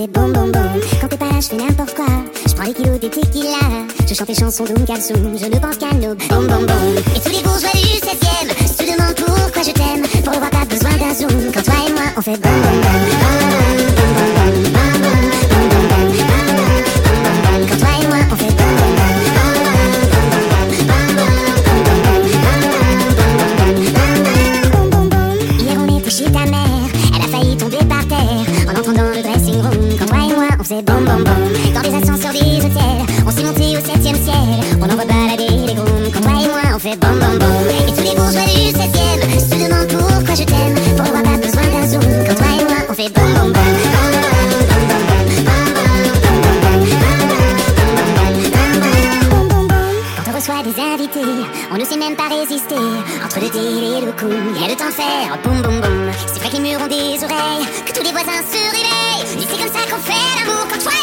fait bon bon. Quand t'es pas là, je fais n'importe quoi. Je prends les kilos des tequila. Je chante des chansons d'Oum Kalsoum. Je ne pense qu'à nos boum boum boum. Et tous les bourgeois du 7ème se demandent pourquoi je t'aime. Pour revoir, pas besoin d'un zoom. Quand toi et moi, on fait boum boum. Et moi on faisait bom bom bom Dans des ascenseurs des hôtels, on s'est monté au septième ciel. On envoie balader les grooms, quand toi et moi on fait bom bom bom même pas résister. Entre le thé et le coup, il y a le temps de faire boum boum boum. C'est vrai que les murs ont des oreilles, que tous les voisins se réveillent. Et c'est comme ça qu'on fait l'amour quand toi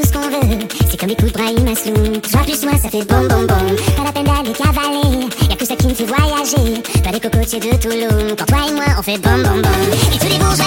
tout ce qu'on veut. C'est comme les coups de Brahim Asloum. Toi plus moi ça fait bom bom bom. Pas la peine d'aller cavaler. Y'a que ça qui me fait voyager. Pas les cocotiers de Toulouse. Quand toi et moi on fait bom bom bom. Et tous les bourgeois